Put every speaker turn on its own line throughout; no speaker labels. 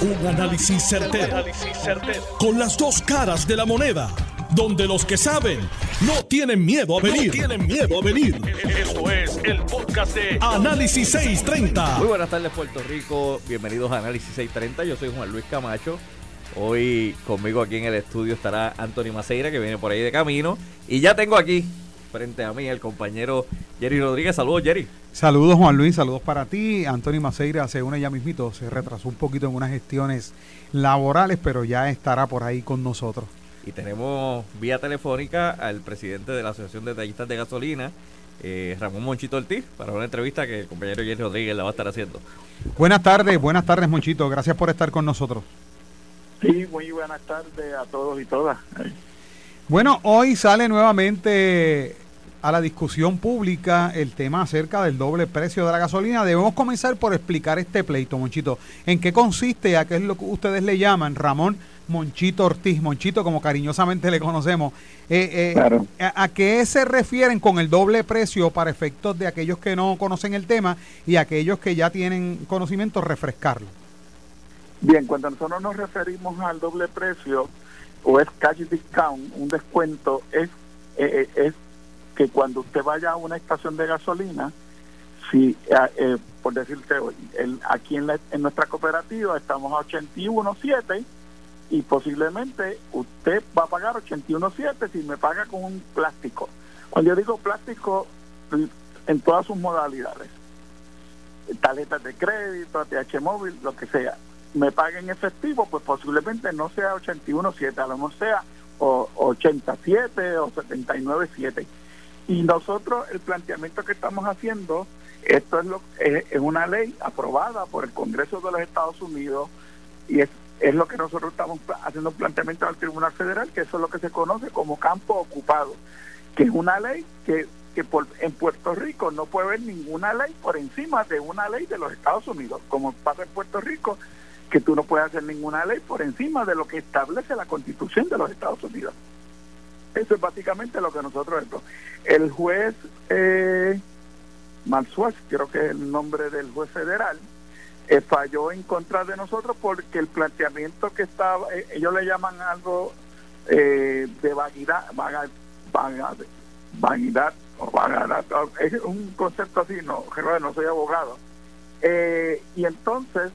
Un análisis certero, Con las dos caras de la moneda. Donde los que saben no tienen miedo a venir. No tienen miedo a venir. Esto es el podcast de Análisis 630.
Muy buenas tardes, Puerto Rico. Bienvenidos a Análisis 630. Yo soy Juan Luis Camacho. Hoy conmigo aquí en el estudio estará Anthony Maceira, que viene por ahí de camino. Y ya tengo aquí frente a mí el compañero Jerry Rodríguez. Saludos, Jerry.
Saludos, Juan Luis. Saludos para ti. Anthony Maceira se une ya mismito. Se retrasó un poquito en unas gestiones laborales, pero ya estará por ahí con nosotros.
Y tenemos vía telefónica al presidente de la Asociación de Tallistas de Gasolina, eh, Ramón Monchito Ortiz, para una entrevista que el compañero Jerry Rodríguez la va a estar haciendo.
Buenas tardes, buenas tardes, Monchito. Gracias por estar con nosotros.
Sí, muy buenas tardes a todos y todas.
Bueno, hoy sale nuevamente a la discusión pública el tema acerca del doble precio de la gasolina. Debemos comenzar por explicar este pleito, Monchito. ¿En qué consiste? ¿A qué es lo que ustedes le llaman? Ramón Monchito Ortiz, Monchito como cariñosamente le conocemos. Eh, eh, a, qué se refieren con el doble precio para efectos de aquellos que no conocen el tema y aquellos que ya tienen conocimiento, refrescarlo?
Bien, cuando nosotros nos referimos al doble precio, o es cash discount, un descuento, es, eh, eh, es que cuando usted vaya a una estación de gasolina, si, eh, por decirte, el, aquí en, en nuestra cooperativa estamos a 81.7 y posiblemente usted va a pagar 81.7 si me paga con un plástico. Cuando yo digo plástico, en todas sus modalidades, tarjetas de crédito, ATH móvil, lo que sea me paguen efectivo, pues posiblemente no sea 81.7, a lo mejor sea o 87 o 79.7. Y nosotros el planteamiento que estamos haciendo, esto es, lo, es, una ley aprobada por el Congreso de los Estados Unidos y es, es lo que nosotros estamos haciendo un planteamiento al Tribunal Federal, que eso es lo que se conoce como campo ocupado, que es una ley que, que por, en Puerto Rico no puede haber ninguna ley por encima de una ley de los Estados Unidos, como pasa en Puerto Rico que tú no puedes hacer ninguna ley por encima de lo que establece la Constitución de los Estados Unidos. Eso es básicamente lo que nosotros... El juez eh, creo que es el nombre del juez federal, eh, falló en contra de nosotros porque el planteamiento que estaba, eh, ellos le llaman algo eh, de vaguidad, vaga, vaguidad, o vaguidad, es un concepto así, no, no soy abogado. y entonces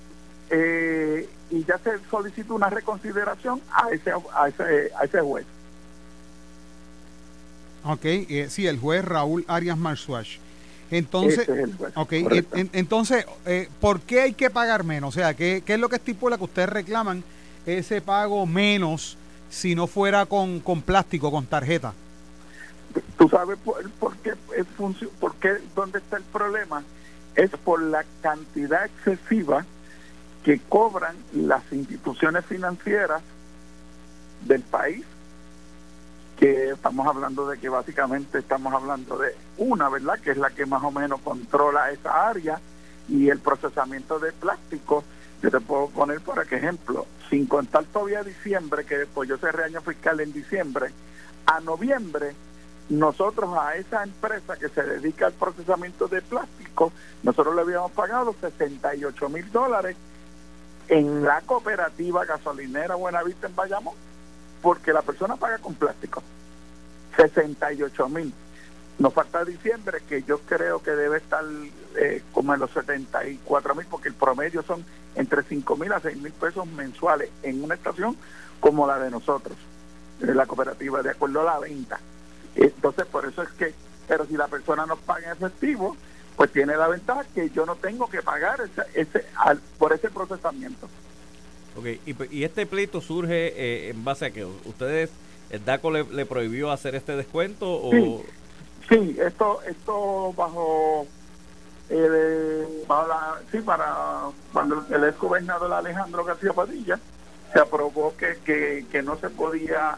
eh, y ya se solicitó una reconsideración a ese, a ese, a ese juez.
Ok, eh, sí, el juez Raúl Arias Marsuach. Entonces, okay, entonces eh, ¿por qué hay que pagar menos? O sea, ¿qué, ¿qué, es lo que estipula que ustedes reclaman ese pago menos si no fuera con, con plástico, con tarjeta?
¿Tú sabes por, por qué, es por qué, dónde está el problema? Es por la cantidad excesiva que cobran las instituciones financieras del país, que estamos hablando de que básicamente estamos hablando de una, ¿verdad? Que es la que más o menos controla esa área y el procesamiento de plástico. Yo te puedo poner por ejemplo, sin contar todavía diciembre, que después yo cerré año fiscal en diciembre, a noviembre nosotros a esa empresa que se dedica al procesamiento de plástico, nosotros le habíamos pagado 68 mil dólares en la cooperativa gasolinera Buenavista en Bayamón, porque la persona paga con plástico. 68 mil. Nos falta diciembre, que yo creo que debe estar eh, como en los 74 mil, porque el promedio son entre 5 mil a 6 mil pesos mensuales en una estación como la de nosotros, de la cooperativa, de acuerdo a la venta. Entonces, por eso es que, pero si la persona no paga en efectivo, pues tiene la ventaja que yo no tengo que pagar ese, ese por ese procesamiento.
Ok, y, este pleito surge eh, en base a que ustedes, el DACO le, prohibió hacer este descuento o...
Sí, esto, esto bajo, eh, bajo la, sí, para cuando el ex gobernador Alejandro García Padilla se aprobó que, que, que no se podía,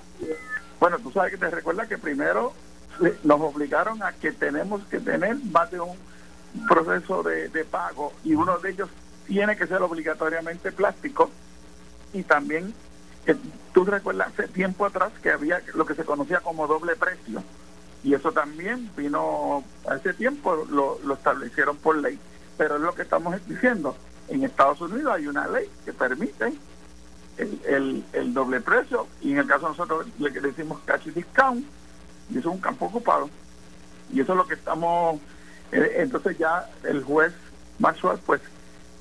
bueno, tú sabes que te recuerdas que primero nos obligaron a que tenemos que tener más de un proceso de, pago y uno de ellos tiene que ser obligatoriamente plástico. Y también eh, tú recuerdas hace tiempo atrás que había lo que se conocía como doble precio. Y eso también vino hace tiempo lo, lo establecieron por ley. Pero es lo que estamos diciendo. En Estados Unidos hay una ley que permite el, el, doble precio. Y en el caso de nosotros le decimos cash discount. Y eso es un campo ocupado. Y eso es lo que estamos entonces ya el juez Maxwell pues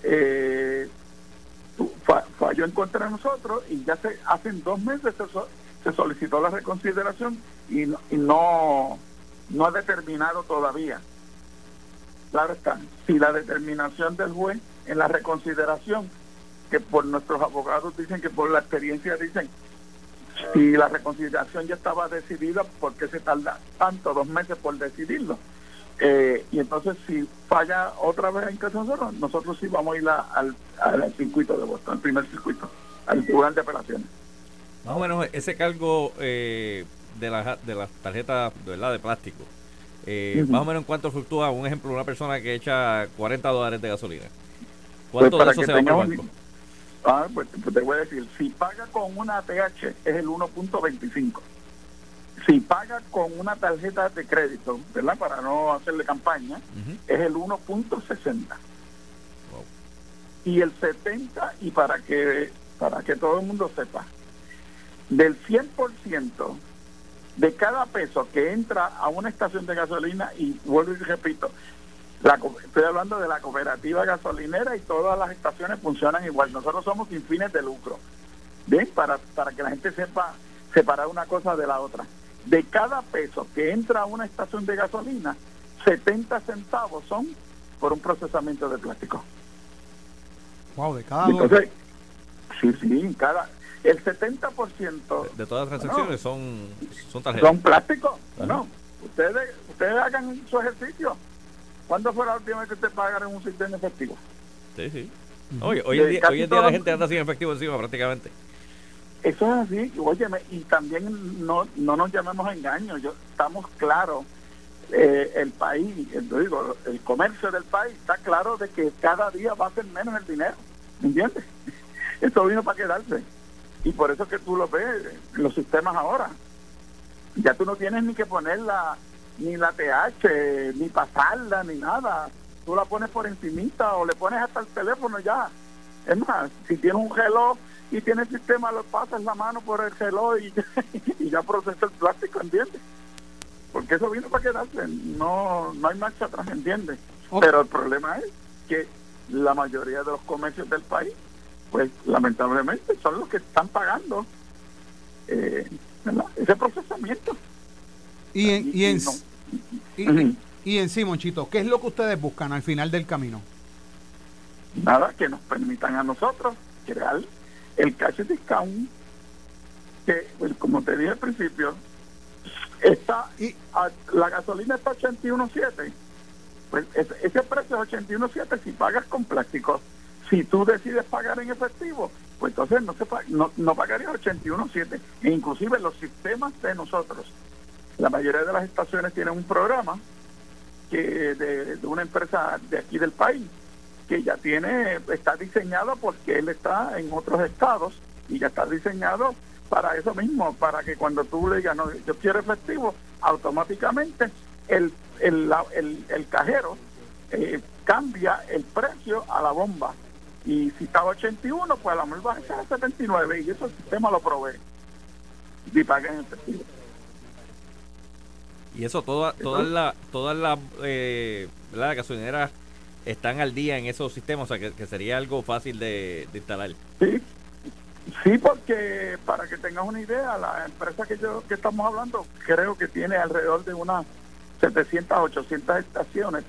eh, falló en contra de nosotros y ya se hace dos meses se, solicitó la reconsideración y y no, no ha determinado todavía claro está si la determinación del juez en la reconsideración que por nuestros abogados dicen que por la experiencia dicen si la reconciliación ya estaba decidida, ¿por qué se tarda tanto, dos meses por decidirlo? Eh, y entonces si falla otra vez en caso nosotros, nosotros sí vamos a ir al, al, circuito de Boston, al primer circuito, al tribunal de apelaciones.
Más o menos ese cargo eh, de las de las tarjetas ¿verdad? de plástico, eh, más o menos en cuánto fluctúa, un ejemplo, una persona que echa 40 dólares de gasolina. ¿Cuánto
pues de eso se va a Ah, pues, pues, te voy a decir, si paga con una TH es el 1.25. Si paga con una tarjeta de crédito, ¿verdad? Para no hacerle campaña, es el 1.60. Y el 70, y para que, para que todo el mundo sepa, del 100% de cada peso que entra a una estación de gasolina, y vuelvo y repito, estoy hablando de la cooperativa gasolinera y todas las estaciones funcionan igual. Nosotros somos sin fines de lucro. ¿Bien? Para, para que la gente sepa separar una cosa de la otra. De cada peso que entra a una estación de gasolina, 70 centavos son por un procesamiento de plástico.
Wow, de cada
Entonces, sí, sí, cada el 70%
de, todas las transacciones son son
tarjetas. Son plásticos. No, ustedes ustedes hagan su ejercicio ¿Cuándo fue la última vez que te pagaron un sistema efectivo?
Sí, sí. Hoy, hoy, en día, hoy en día la gente anda sin efectivo encima prácticamente.
Eso es así, óyeme, y también no, no nos llamemos a engaño, yo, estamos claros, eh, el país, digo, el comercio del país está claro de que cada día va a ser menos el dinero, ¿me entiendes? Esto vino para quedarse. Y por eso que tú lo ves los sistemas ahora. Ya tú no tienes ni que poner la, ni la TH, ni pasarla, ni nada. Tú la pones por encimita o le pones hasta el teléfono ya. Es más, si tienes un reloj y tiene el sistema, lo pasas la mano por el reloj y, y ya procesa el plástico, ¿entiendes? Porque eso vino para quedarse, no, no hay marcha atrás, ¿entiendes? Pero el problema es que la mayoría de los comercios del país, pues lamentablemente son los que están pagando eh, ese procesamiento.
Y en, y, en, y, y, en sí, Monchito, ¿qué es lo que ustedes buscan al final del camino?
Nada, que nos permitan a nosotros crear el cash discount, que, pues, como te dije al principio, está y la gasolina está 81.7. Pues ese, precio es 81.7 si pagas con plástico. Si tú decides pagar en efectivo, pues entonces no, se, no, no pagarías 81.7. E inclusive los sistemas de nosotros la mayoría de las estaciones tienen un programa que de, una empresa de aquí del país que ya tiene, está diseñado porque él está en otros estados y ya está diseñado para eso mismo, para que cuando tú le digas, no, yo quiero efectivo, automáticamente el, el, el, cajero eh, cambia el precio a la bomba. Y si estaba 81, pues a la mejor va a ser a 79 y eso el sistema lo provee. Y paga en efectivo.
Y eso, todas todas las todas las eh, gasolineras están al día en esos sistemas, o sea, que, sería algo fácil de, instalar.
Sí, sí, porque para que tengas una idea, la empresa que yo que estamos hablando creo que tiene alrededor de unas 700, 800 estaciones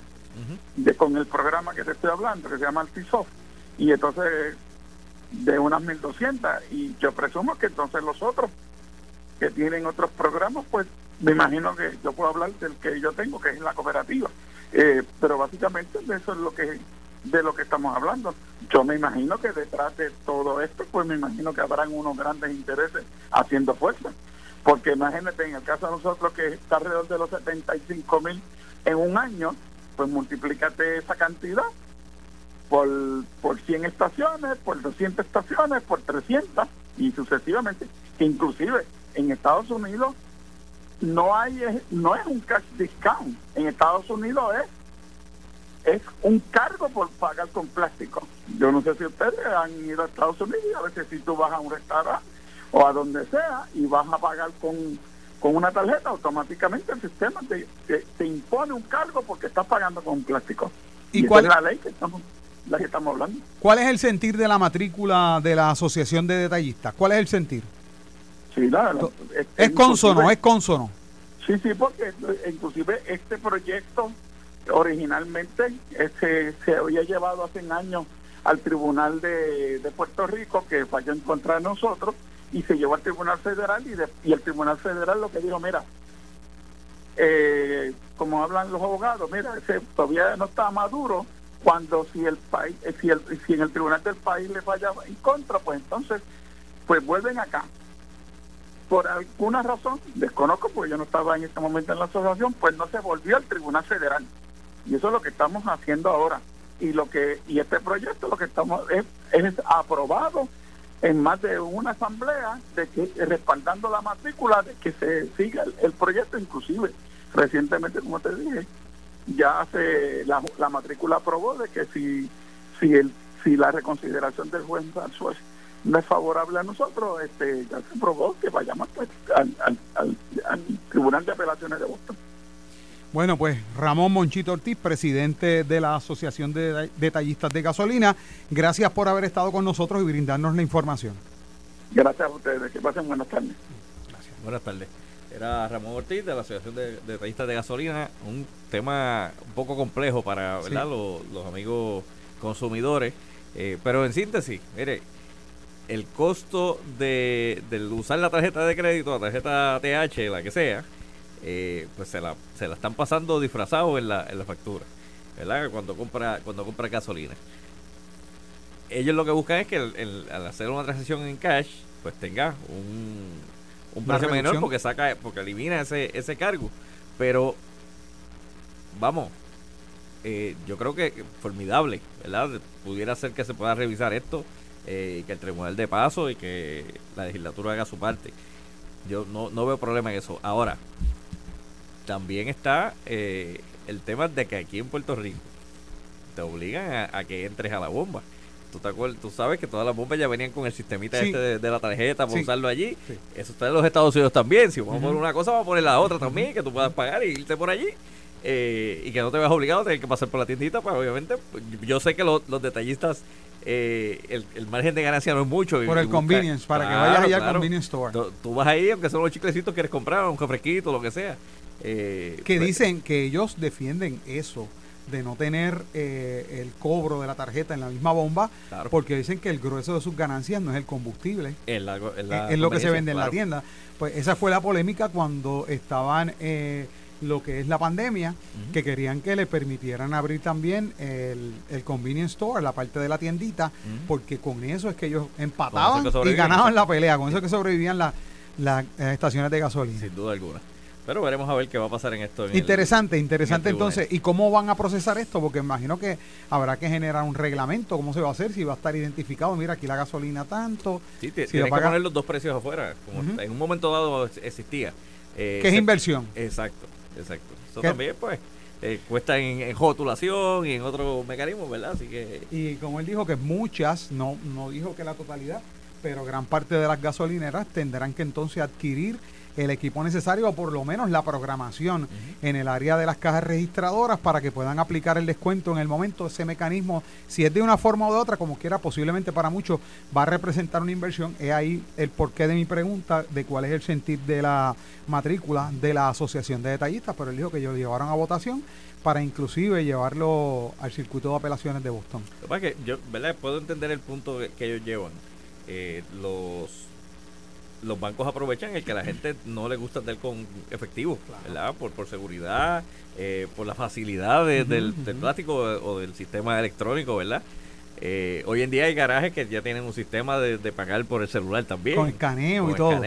de, con el programa que te estoy hablando, que se llama Altisoft, y entonces de unas 1200, y yo presumo que entonces los otros que tienen otros programas, pues me imagino que yo puedo hablar del que yo tengo, que es la cooperativa. Eh, pero básicamente de eso es lo que de lo que estamos hablando. Yo me imagino que detrás de todo esto, pues me imagino que habrán unos grandes intereses haciendo fuerza. Porque imagínate, en el caso de nosotros que está alrededor de los 75 mil en un año, pues multiplícate esa cantidad por, por 100 estaciones, por 200 estaciones, por 300 y sucesivamente. Inclusive en Estados Unidos no hay no es un cash discount en Estados Unidos es es un cargo por pagar con plástico. Yo no sé si ustedes han ido a Estados Unidos, a veces si tú vas a un restaurante o a donde sea y vas a pagar con, con una tarjeta, automáticamente el sistema te, te, impone un cargo porque estás pagando con plástico. ¿Y, cuál es la ley que estamos, la que estamos hablando?
¿Cuál es el sentir de la matrícula de la Asociación de Detallistas? ¿Cuál es el sentir?
Sí,
es, es consono, es consono.
Sí, sí, porque inclusive este proyecto originalmente se, se había llevado hace años al Tribunal de, Puerto Rico, que falló en contra de nosotros, y se llevó al Tribunal Federal, y, y el Tribunal Federal lo que dijo, mira, eh, como hablan los abogados, mira, ese todavía no está maduro, cuando si el país, eh, si, el, si en el tribunal del país le falla en contra, pues entonces, pues vuelven acá. Por alguna razón, desconozco porque yo no estaba en este momento en la asociación, pues no se volvió al Tribunal Federal. Y eso es lo que estamos haciendo ahora. Y lo que y este proyecto lo que estamos es, es aprobado en más de una asamblea de que respaldando la matrícula de que se siga el, proyecto inclusive recientemente como te dije ya hace la, la matrícula aprobó de que si si el si la reconsideración del juez no es favorable a nosotros este ya se aprobó que vayamos pues, al, al, al tribunal de apelaciones de Boston
bueno, pues Ramón Monchito Ortiz, presidente de la Asociación de Detallistas de Gasolina, gracias por haber estado con nosotros y brindarnos la información.
Gracias a ustedes, que pasen buenas tardes.
Gracias. Buenas tardes. Era Ramón Ortiz de la Asociación de, Detallistas de Gasolina, un tema un poco complejo para Los, amigos consumidores, eh, pero en síntesis, mire, el costo de, de usar la tarjeta de crédito, la tarjeta TH, la que sea, eh, pues se la, se la están pasando disfrazado en la, en la factura, ¿verdad? Cuando compra, cuando compra gasolina. Ellos lo que buscan es que al hacer una transacción en cash, pues tenga un, un precio menor porque saca, porque elimina ese, ese cargo. Pero, vamos, eh, yo creo que formidable, ¿verdad? Pudiera ser que se pueda revisar esto, eh, que el Tribunal de Paso y que la legislatura haga su parte. Yo no, no veo problema en eso. Ahora, también está eh, el tema de que aquí en Puerto Rico te obligan a, que entres a la bomba. ¿Tú, te tú sabes que todas las bombas ya venían con el sistemita este de, la tarjeta para usarlo allí. Eso está en los Estados Unidos también. Si vamos a poner una cosa, vamos a poner la otra también, que tú puedas pagar y irte por allí. Eh, y que no te veas obligado a tener que pasar por la tiendita, pues obviamente, pues, yo sé que los detallistas eh, el, margen de ganancia no es mucho.
Por el convenience, para que vayas allá al convenience store.
Tú, vas ahí, aunque son los chiclecitos que quieres comprar, un refresquito, lo que sea.
Eh, que pues, dicen que ellos defienden eso de no tener eh, el cobro de la tarjeta en la misma bomba, porque dicen que el grueso de sus ganancias no es el combustible, es, lo que se vende en la tienda. Pues esa fue la polémica cuando estaban eh, lo que es la pandemia, que querían que le permitieran abrir también el, el convenience store, la parte de la tiendita, porque con eso es que ellos empataban y ganaban la pelea, con eso es que sobrevivían las estaciones de gasolina.
Sin duda alguna. Pero veremos a ver qué va a pasar en esto.
interesante, interesante entonces. ¿Y cómo van a procesar esto? Porque imagino que habrá que generar un reglamento. ¿Cómo se va a hacer? Si va a estar identificado, mira, aquí la gasolina tanto.
Sí, si que poner los dos precios afuera. Como en un momento dado existía.
Eh, ¿Qué es inversión?
Exacto, exacto. Eso también, pues. Eh, cuesta en, en, rotulación y en otros mecanismos, ¿verdad? Así que...
Y como él dijo que muchas, no, no dijo que la totalidad, pero gran parte de las gasolineras tendrán que entonces adquirir el equipo necesario o por lo menos la programación en el área de las cajas registradoras para que puedan aplicar el descuento en el momento. Ese mecanismo, si es de una forma o de otra, como quiera, posiblemente para muchos va a representar una inversión. Es ahí el porqué de mi pregunta de cuál es el sentir de la matrícula de la Asociación de Detallistas, pero él dijo que ellos lo llevaron a votación para inclusive llevarlo al circuito de apelaciones de Boston.
Lo que yo ¿verdad? puedo entender el punto que ellos llevan. Eh, los los bancos aprovechan el que a la gente no le gusta tener con efectivo, ¿verdad? Por, por seguridad, eh, por la facilidad del, plástico o del sistema electrónico, ¿verdad? Eh, hoy en día hay garajes que ya tienen un sistema de, pagar por el celular también.
Con escaneo y todo.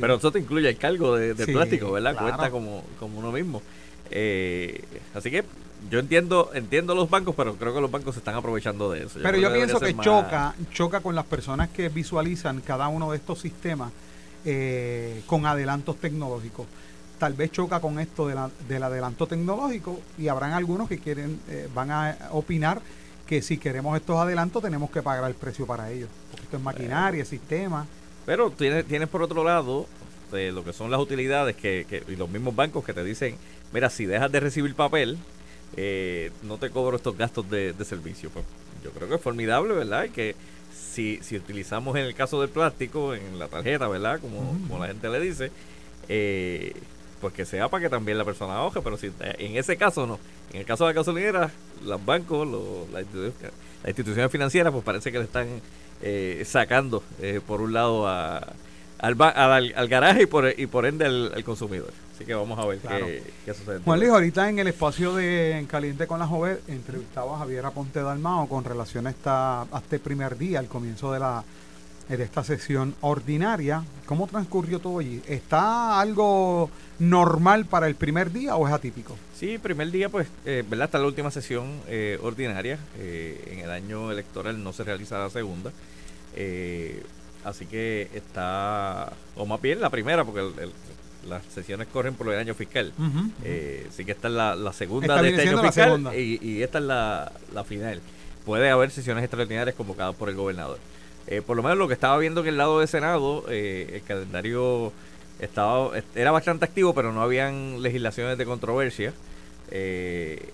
Pero eso te incluye el cargo de, plástico, ¿verdad? Cuenta como, como uno mismo. Eh, así que yo entiendo entiendo los bancos, pero creo que los bancos se están aprovechando de eso.
pero yo pienso que choca, choca con las personas que visualizan cada uno de estos sistemas eh, con adelantos tecnológicos. tal vez choca con esto de la, del adelanto tecnológico y habrán algunos que quieren, eh, van a opinar que si queremos estos adelantos tenemos que pagar el precio para ellos, porque esto es maquinaria, sistema.
Pero tienes, tienes por otro lado de lo que son las utilidades que, que, y los mismos bancos que te dicen, mira, si dejas de recibir papel, eh, no te cobro estos gastos de, de servicio. Pues yo creo que es formidable, ¿verdad? Y que si, si utilizamos en el caso del plástico, en la tarjeta, ¿verdad? Como, como la gente le dice, eh, pues que sea para que también la persona ahoge, pero si en ese caso no. En el caso de la gasolinera, los bancos, los, las, instituciones financieras, pues parece que le están eh, sacando eh, por un lado a, al, al, garaje y por, y por ende al, consumidor. Así que vamos a ver qué, sucede.
Juan Luis, ahorita en el espacio de En Caliente con la Joven entrevistaba a Javier Aponte Dalmao con relación a, esta, a este primer día, al comienzo de la de esta sesión ordinaria. ¿Cómo transcurrió todo allí? ¿Está algo normal para el primer día o es atípico?
Sí, primer día, pues, eh, ¿verdad? Está la última sesión eh, ordinaria. Eh, en el año electoral no se realiza la segunda. Eh, así que está, o más bien la primera, porque las sesiones corren por el año fiscal. así que esta es la, segunda de este año fiscal y, y, esta es la, la final. Puede haber sesiones extraordinarias convocadas por el gobernador. Eh, por lo menos lo que estaba viendo en el lado de Senado, eh, el calendario estaba era bastante activo, pero no habían legislaciones de controversia. Eh,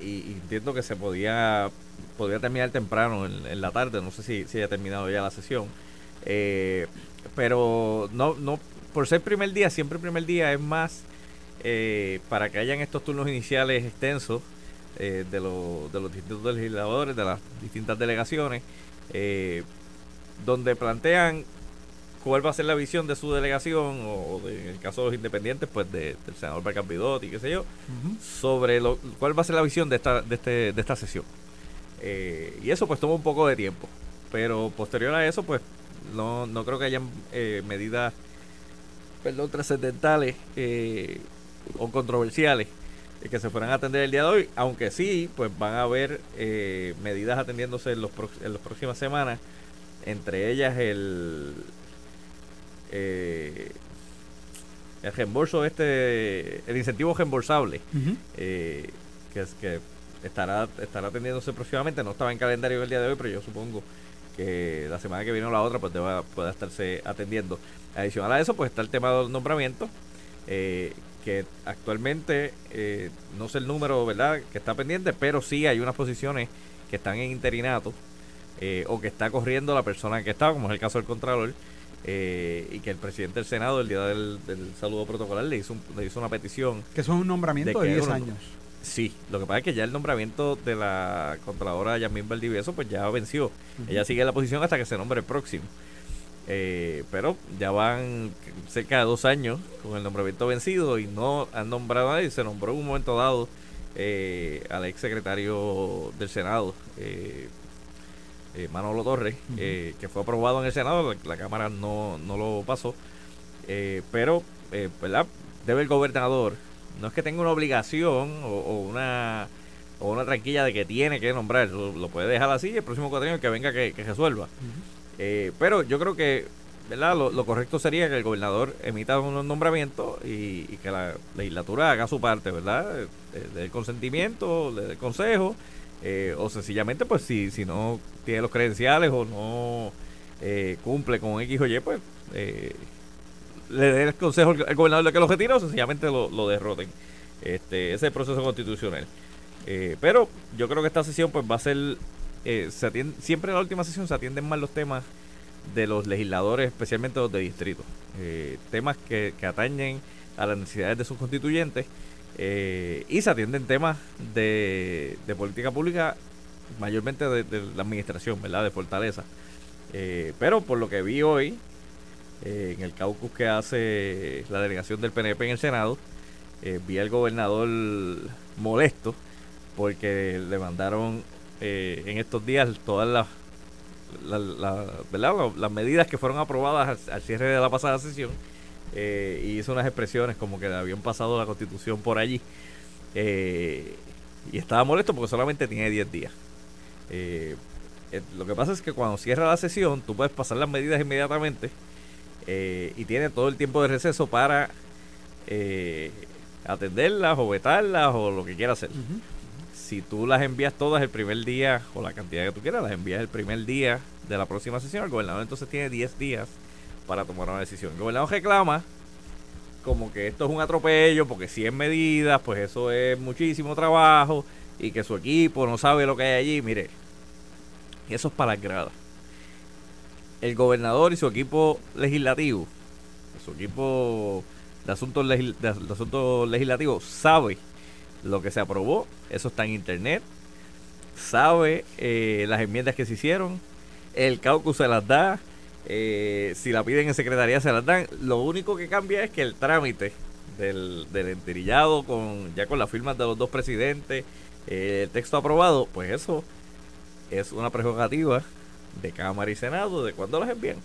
y, entiendo que se podía podría terminar temprano en, la tarde, no sé si, si haya terminado ya la sesión. Pero no, no por ser primer día, siempre primer día es más para que hayan estos turnos iniciales extensos de, de los distintos legisladores, de las distintas delegaciones. Eh, donde plantean cuál va a ser la visión de su delegación o, en el caso de los independientes pues del senador Barcampidotti y qué sé yo sobre lo, cuál va a ser la visión de esta de, este, de esta sesión eh, y eso pues toma un poco de tiempo pero posterior a eso pues no, no creo que hayan eh, medidas perdón trascendentales eh, o controversiales que se fueran a atender el día de hoy. Aunque sí pues van a haber medidas atendiéndose en, los en las próximas semanas. Entre ellas el eh, el reembolso este el incentivo reembolsable eh, que es que estará estará atendiéndose próximamente. No estaba en calendario el día de hoy pero yo supongo que la semana que viene o la otra pues deba, pueda estarse atendiendo adicional a eso pues está el tema del nombramiento eh, que actualmente no sé el número verdad que está pendiente pero sí hay unas posiciones que están en interinato eh, o que está corriendo la persona que estaba, como es el caso del Contralor, eh, y que el presidente del Senado, el día del, saludo protocolar, le hizo, le hizo una petición.
Que son un nombramiento de, 10 años.
Sí, lo que pasa es que ya el nombramiento de la Contralora Yasmín Valdivieso, pues ya venció. Ella sigue en la posición hasta que se nombre el próximo. Eh, pero ya van cerca de dos años con el nombramiento vencido y no han nombrado a nadie. Se nombró en un momento dado al ex secretario del Senado, eh, eh, Manolo Torres, eh, que fue aprobado en el Senado, la, Cámara no, no, lo pasó, eh, pero, ¿verdad? Debe el gobernador, no es que tenga una obligación o, una o una tranquilla de que tiene que nombrar, lo, puede dejar así el próximo cuatrienio que venga que, resuelva. pero yo creo que ¿verdad? Lo, correcto sería que el gobernador emita un nombramiento y, que la legislatura haga su parte, ¿verdad? Del consentimiento, del consejo eh, o sencillamente, pues si, si no tiene los credenciales o no eh, cumple con X o Y, pues eh, le dé el consejo al gobernador de que lo retire o sencillamente lo, lo derroten. Este, ese es el proceso constitucional. pero yo creo que esta sesión pues va a ser, se atiende, siempre en la última sesión se atienden más los temas de los legisladores, especialmente los de distrito. temas que, que atañen a las necesidades de sus constituyentes eh, y se atienden temas de, política pública, mayormente de, la administración, ¿verdad? De Fortaleza. Eh, pero por lo que vi hoy, eh, en el caucus que hace la delegación del PNP en el Senado, vi al gobernador molesto porque le mandaron en estos días todas las las medidas que fueron aprobadas al cierre de la pasada sesión eh, y hizo unas expresiones como que habían pasado la constitución por allí. Eh, y estaba molesto porque solamente tiene 10 días. Eh, lo que pasa es que cuando cierra la sesión, tú puedes pasar las medidas inmediatamente y tiene todo el tiempo de receso para eh, atenderlas o vetarlas o lo que quiera hacer. Si tú las envías todas el primer día, o la cantidad que tú quieras, las envías el primer día de la próxima sesión, el gobernador entonces tiene 10 días para tomar una decisión. El gobernador reclama como que esto es un atropello, porque 100 medidas, pues eso es muchísimo trabajo, y que su equipo no sabe lo que hay allí. Mire, eso es para las gradas. El gobernador y su equipo legislativo, su equipo de asuntos, asuntos legislativos, sabe lo que se aprobó, eso está en internet, sabe eh, las enmiendas que se hicieron, el caucus se las da, eh, si la piden en secretaría se las dan. Lo único que cambia es que el trámite del, del enterillado con ya con las firmas de los dos presidentes, eh, el texto aprobado, pues eso es una prerrogativa de Cámara y Senado de cuando las envían.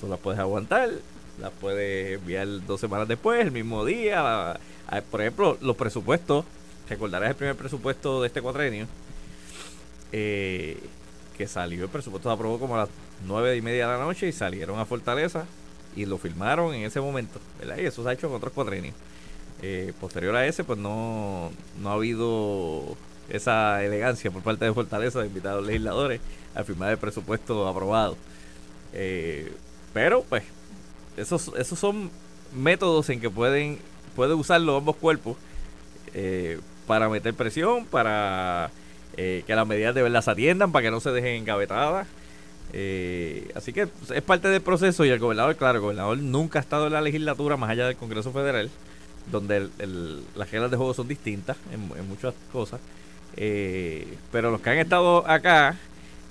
Tú las puedes aguantar, las puedes enviar dos semanas después, el mismo día. por ejemplo, los presupuestos, recordarás el primer presupuesto de este cuatrenio, eh, que salió, el presupuesto se aprobó como a las nueve y media de la noche y salieron a Fortaleza y lo firmaron en ese momento, ¿verdad? Y eso se ha hecho en otros cuatrenios. Eh, posterior a ese, pues no, no ha habido esa elegancia por parte de Fortaleza de invitar a los legisladores a firmar el presupuesto aprobado. Eh, pero, pues, esos, esos son métodos en que pueden, pueden usarlo ambos cuerpos eh, para meter presión, para que las medidas de verdad se atiendan, para que no se dejen engavetadas. Eh, así que es parte del proceso y el gobernador, claro, el gobernador nunca ha estado en la legislatura más allá del Congreso Federal, donde las reglas de juego son distintas en, muchas cosas. Eh, pero los que han estado acá,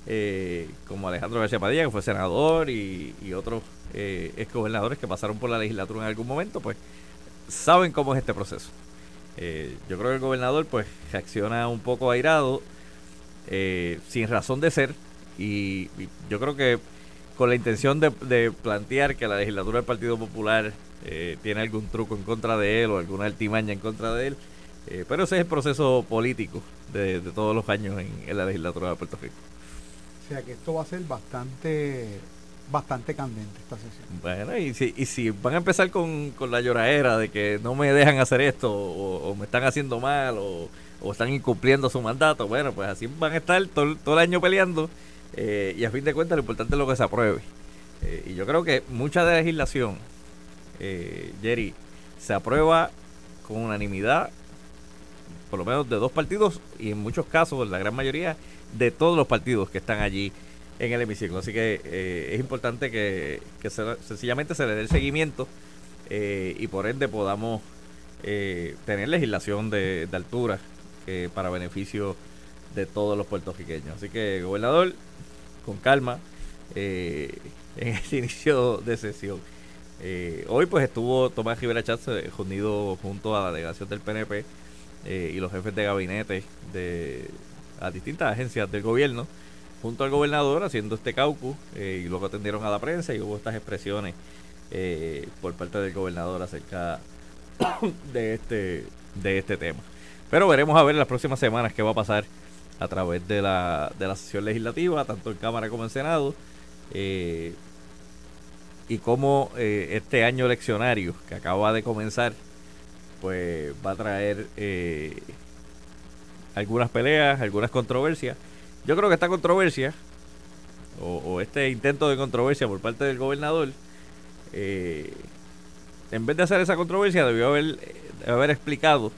eh, como Alejandro García Padilla, que fue senador, y, otros ex gobernadores que pasaron por la legislatura en algún momento, pues saben cómo es este proceso. yo creo que el gobernador pues reacciona un poco airado, sin razón de ser, y, yo creo que con la intención de, plantear que la legislatura del Partido Popular eh, tiene algún truco en contra de él o alguna altimaña en contra de él. Eh, pero ese es el proceso político de, todos los años en, la legislatura de Puerto Rico.
O sea que esto va a ser bastante bastante candente esta sesión.
Bueno, y si, y si van a empezar con, la lloradera de que no me dejan hacer esto o, me están haciendo mal o, están incumpliendo su mandato, bueno, pues así van a estar todo, todo el año peleando eh, y a fin de cuentas lo importante es lo que se apruebe. Eh, y yo creo que mucha de la legislación, Jerry, se aprueba con unanimidad, por lo menos de dos partidos y en muchos casos, la gran mayoría, de todos los partidos que están allí en el hemiciclo. Así que es importante que, sencillamente se le dé el seguimiento y por ende podamos tener legislación de, de altura para beneficio de todos los puertorriqueños. Así que, gobernador, con calma eh, en este inicio de sesión. Eh, hoy pues estuvo Tomás Rivera Chatz reunido junto a la delegación del PNP eh, y los jefes de gabinete de las distintas agencias del gobierno junto al gobernador haciendo este caucus y luego atendieron a la prensa y hubo estas expresiones por parte del gobernador acerca de este de este tema. Pero veremos a ver en las próximas semanas qué va a pasar a través de la, de la sesión legislativa, tanto en Cámara como en Senado, eh, y cómo eh, este año eleccionario que acaba de comenzar, pues va a traer eh, algunas peleas, algunas controversias. Yo creo que esta controversia, o, este intento de controversia por parte del gobernador, en vez de hacer esa controversia, debió haber, haber explicado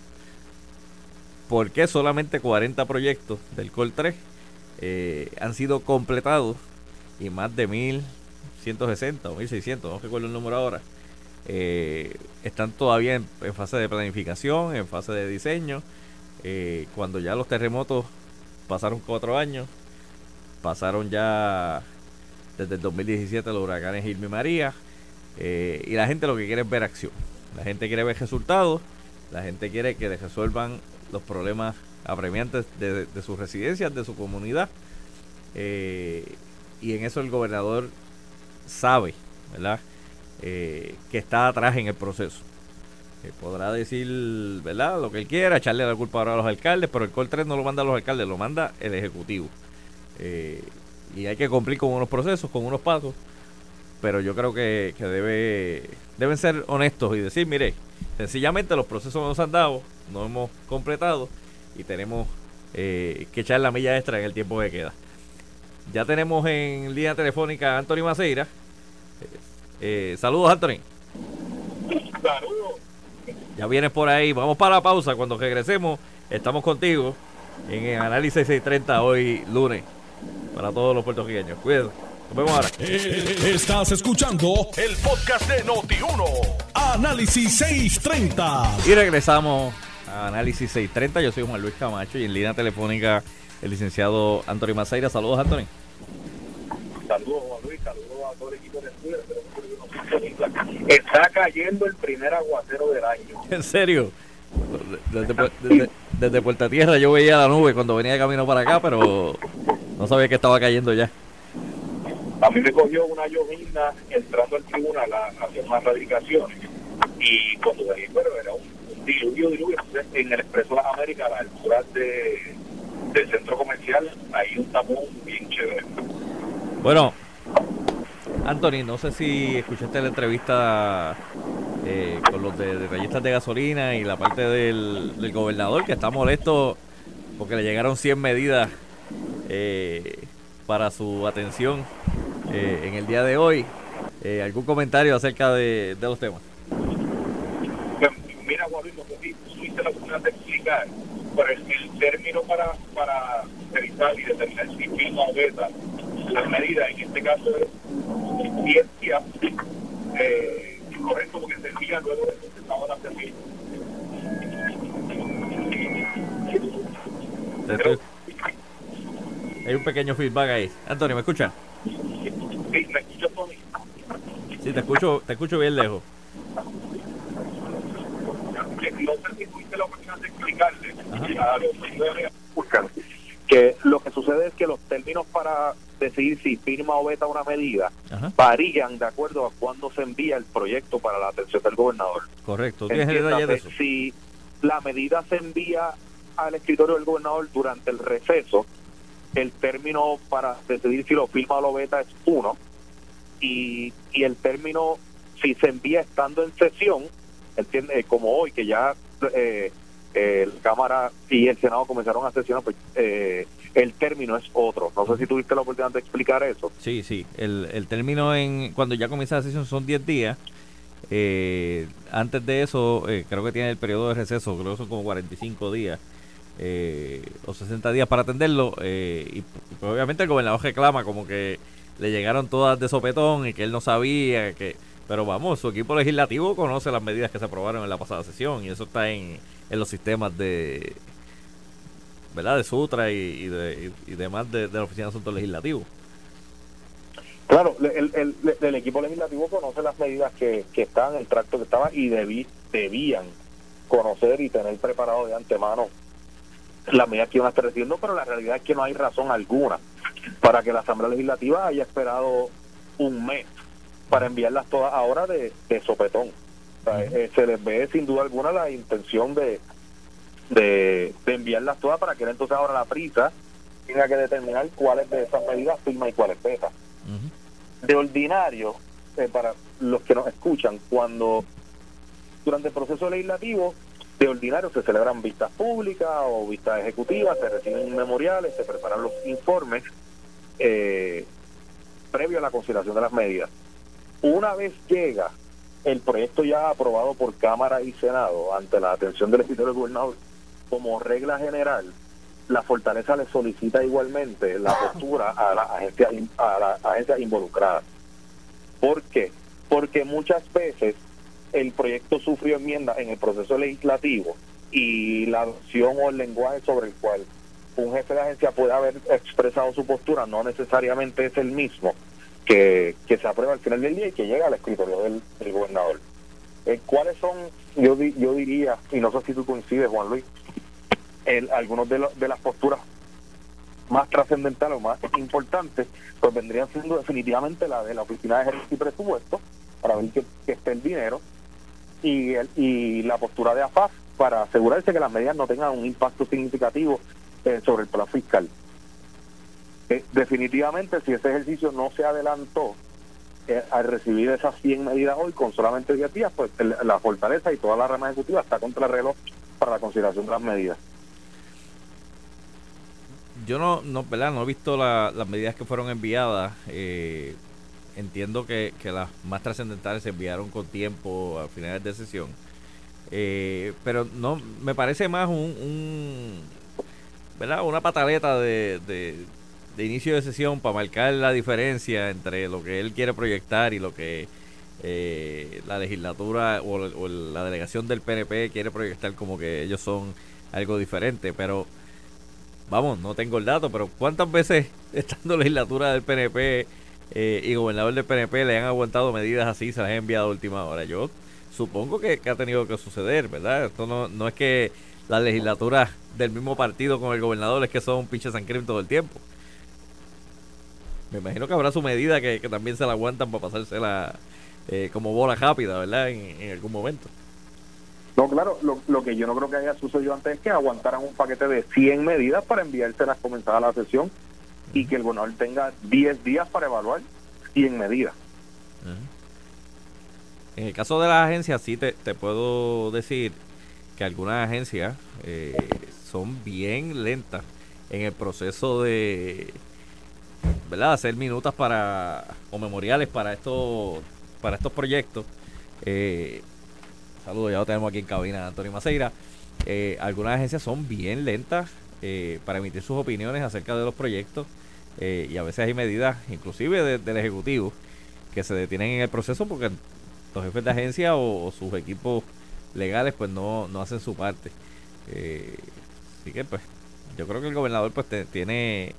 por qué solamente 40 proyectos del COL 3 eh, han sido completados y más de 1160 o 1600, no recuerdo el número ahora, eh, están todavía en, fase de planificación, en fase de diseño. Eh, cuando ya los terremotos pasaron cuatro años, pasaron ya desde el 2017 los huracanes Irma y María, y la gente lo que quiere es ver acción. La gente quiere ver resultados, la gente quiere que resuelvan los problemas apremiantes de, sus residencias, de su comunidad. Eh, y en eso el gobernador sabe, ¿verdad? Eh, que está atrás en el proceso. Eh, podrá decir, ¿verdad? Lo que él quiera, echarle la culpa ahora a los alcaldes, pero el COL 3 no lo manda a los alcaldes, lo manda el Ejecutivo. y hay que cumplir con unos procesos, con unos pasos, pero yo creo que, que debe, deben ser honestos y decir, mire, Sencillamente los procesos no se han dado, no hemos completado y tenemos eh, que echar la milla extra en el tiempo que queda. Ya tenemos en línea telefónica a Anthony Maceira. Eh, saludos, Anthony.
Saludos.
Ya vienes por ahí. Vamos para la pausa. Cuando regresemos, estamos contigo en el análisis 630 hoy lunes para todos los puertorriqueños. Cuídate. Nos vemos ahora.
Eh, estás escuchando el podcast de Noti1. Análisis 630.
Y regresamos a Análisis 630. Yo soy Juan Luis Camacho y en línea telefónica el licenciado Anthony Maceira. Saludos, Anthony.
Saludos, Juan Luis. Saludos a todo el equipo. Está cayendo el primer aguacero del año.
¿En serio? Desde, desde, desde Puerta Tierra yo veía la nube cuando venía de camino para acá, pero no sabía que estaba cayendo ya.
A mí me cogió una llovizna entrando al tribunal a, a hacer unas radicaciones y cuando venía, bueno, era un, un diluvio, diluvio. En el Expreso de las Américas, a la altura de, del centro comercial, hay un tapón bien chévere.
Bueno, Anthony, no sé si escuchaste la entrevista eh, con los de, de de gasolina y la parte del, del gobernador que está molesto porque le llegaron 100 medidas eh, para su atención eh, en el día de hoy. Eh, ¿Algún comentario acerca de, los temas?
Mira, Juan si tuviste la oportunidad de explicar, pero el, término para, para revisar y determinar si firma o veta las medidas, en este caso es ciencia, eh, correcto, porque se envía luego de que se.
Te estoy- Hay un pequeño feedback ahí. Anthony, ¿me escucha?
Sí, me escucho Tony.
Sí, te escucho, te escucho bien lejos.
No sé si tuviste la oportunidad de explicarle
Ajá.
a los que lo que sucede es que los términos para decidir si firma o veta una medida
Ajá.
varían de acuerdo a cuándo se envía el proyecto para la atención del gobernador.
Correcto. ¿Tienes el detalle de eso?
Entiéndase, si la medida se envía al escritorio del gobernador durante el receso, el término para decidir si lo firma o lo veta es uno, y, y el término, si se envía estando en sesión, entiende como hoy, que ya eh, eh, la Cámara y el Senado comenzaron a sesionar, pues eh, el término es otro. No sé si tuviste la oportunidad de explicar eso.
Sí, sí. El, el término en cuando ya comienza la sesión son 10 días. Eh, antes de eso, eh, creo que tiene el periodo de receso, creo que son como 45 días eh, o 60 días para atenderlo. eh, y, pues, obviamente el gobernador reclama como que le llegaron todas de sopetón y que él no sabía que... Pero vamos, su equipo legislativo conoce las medidas que se aprobaron en la pasada sesión y eso está en, en los sistemas de... ¿Verdad? De Sutra y, y de, y, demás de, de la Oficina de Asuntos Legislativos.
Claro, el, el, el- equipo legislativo conoce las medidas que, que están el tracto que estaba y debí, debían conocer y tener preparado de antemano las medidas que iban a estar recibiendo, pero la realidad es que no hay razón alguna para que la Asamblea Legislativa haya esperado un mes para enviarlas todas ahora de, de sopetón. O sea, eh, se les ve sin duda alguna la intención de, de, de enviarlas todas para que entonces ahora la prisa tenga que determinar cuáles de esas medidas firma y cuáles
Ujú.
de ordinario, eh, para los que nos escuchan, cuando durante el proceso legislativo, de ordinario se celebran vistas públicas o vistas ejecutivas, se reciben memoriales, se preparan los informes eh, previo a la consideración de las medidas. Una vez llega el proyecto ya aprobado por Cámara y Senado ante la atención del escritorio del gobernador, como regla general, la fortaleza le solicita igualmente la postura a las agencias in- a las agencias involucradas. ¿Por qué? Porque muchas veces el proyecto sufrió enmienda en el proceso legislativo y la adopción o el lenguaje sobre el cual un jefe de agencia puede haber expresado su postura no necesariamente es el mismo que, que se aprueba al final del día y que llega al escritorio del, gobernador. Eh, ¿Cuáles son, yo, yo diría, y no sé si tú coincides, Juan Luis, el, algunos de las posturas más trascendentales o más importantes, pues vendrían siendo definitivamente la de la Oficina de Ejercicio y Presupuesto, para ver que, que esté el dinero, y, el, y la postura de AFAS para asegurarse que las medidas no tengan un impacto significativo eh, sobre el plan fiscal. Eh, definitivamente, si ese ejercicio no se adelantó, eh, al recibir esas 100 medidas hoy con solamente 10 días, pues la fortaleza y toda la rama ejecutiva está contra el reloj para la consideración de las medidas.
Yo no, no, ¿verdad? no he visto las medidas que fueron enviadas. Eh, entiendo que, que, las más trascendentales se enviaron con tiempo a finales de sesión. Eh, pero no me parece más un, ¿verdad? una pataleta de inicio de sesión para marcar la diferencia entre lo que él quiere proyectar y lo que eh, la legislatura o, la delegación del PNP quiere proyectar como que ellos son algo diferente. Pero vamos, no tengo el dato, pero ¿cuántas veces estando legislatura del PNP eh, y gobernador del PNP le han aguantado medidas así, se las han enviado a última hora? Yo supongo que, ha tenido que suceder, ¿verdad? Esto no, no es que la legislatura del mismo partido con el gobernador es que son pinches sangre todo el tiempo. Me imagino que habrá su medida que, también se la aguantan para pasársela eh, como bola rápida, ¿verdad? En, algún momento.
No, claro, lo, lo, que yo no creo que haya sucedido antes es que aguantaran un paquete de 100 medidas para enviárselas comenzada la sesión y que el gobernador tenga 10 días para evaluar 100 medidas.
En el caso de las agencias, sí te, te puedo decir que algunas agencias eh, son bien lentas en el proceso de, ¿verdad? hacer minutas para o memoriales para estos para estos proyectos. Eh, saludos, ya lo tenemos aquí en cabina, Antonio Maceira. Eh, algunas agencias son bien lentas eh, para emitir sus opiniones acerca de los proyectos eh, y a veces hay medidas, inclusive del Ejecutivo, que se detienen en el proceso porque los jefes de agencia o, sus equipos legales pues no, no hacen su parte. así que pues yo creo que el gobernador pues tiene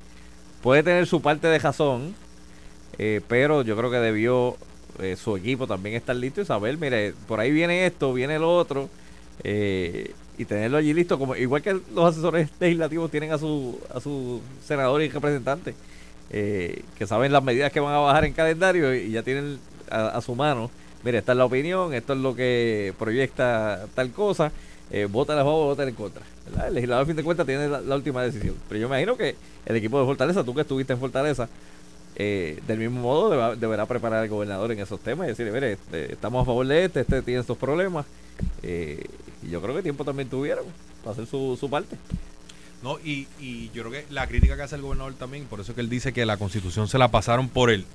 puede tener su parte de razón, eh, pero yo creo que debió eh, su equipo también estar listo y saber, mire, por ahí viene esto, viene lo otro, eh, y tenerlo allí listo, como igual que los asesores legislativos tienen a su, a su senador y representante, que saben las medidas que van a bajar en calendario y, ya tienen a, su mano, mire, esta es la opinión, esto es lo que proyecta tal cosa, eh, vota a favor o vota en contra. El legislador, a fin de cuentas, tiene la, última decisión. Pero yo me imagino que el equipo de Fortaleza, tú que estuviste en Fortaleza, eh, del mismo modo deberá preparar al gobernador en esos temas y decirle, mire, este, estamos a favor de este, este tiene estos problemas. Eh, y yo creo que tiempo también tuvieron para hacer su, su parte.
No, y, y yo creo que la crítica que hace el gobernador también, por eso que él dice que la constitución se la pasaron por él,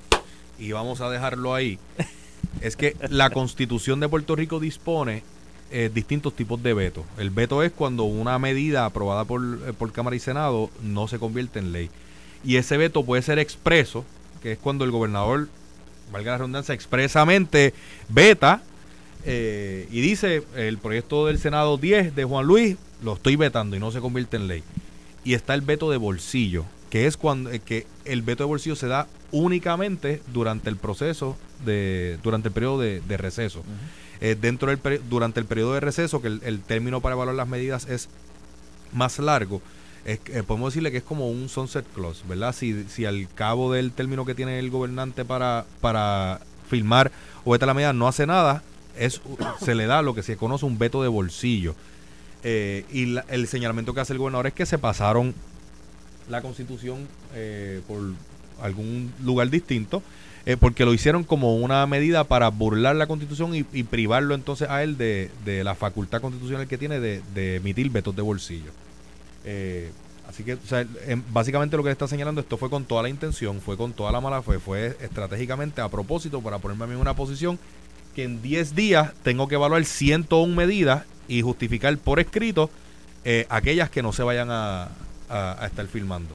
y vamos a dejarlo ahí, es que la constitución de Puerto Rico dispone eh, distintos tipos de veto. El veto es cuando una medida aprobada por, eh, por Cámara y Senado no se convierte en ley. Y ese veto puede ser expreso, que es cuando el gobernador, valga la redundancia, expresamente veta eh, y dice el proyecto del Senado 10 de Juan Luis lo estoy vetando y no se convierte en ley. Y está el veto de bolsillo, que es cuando que el veto de bolsillo se da únicamente durante el proceso de durante el periodo de, receso. Eh, dentro del durante el periodo de receso, que el, término para evaluar las medidas es más largo, eh, podemos decirle que es como un sunset clause, ¿verdad? Si, si al cabo del término que tiene el gobernante para, para firmar o esta la medida no hace nada, es, se le da lo que se conoce un veto de bolsillo. Eh, y el señalamiento que hace el gobernador es que se pasaron la constitución por algún lugar distinto eh, porque lo hicieron como una medida para burlar la constitución y, privarlo entonces a él de, la facultad constitucional que tiene de, emitir vetos de bolsillo. Eh, así que, em, básicamente lo que está señalando, esto fue con toda la intención, fue con toda la mala fe, fue estratégicamente a propósito para ponerme a mí en una posición que en 10 días tengo que evaluar 101 medidas y justificar por escrito eh, aquellas que no se vayan a, estar filmando.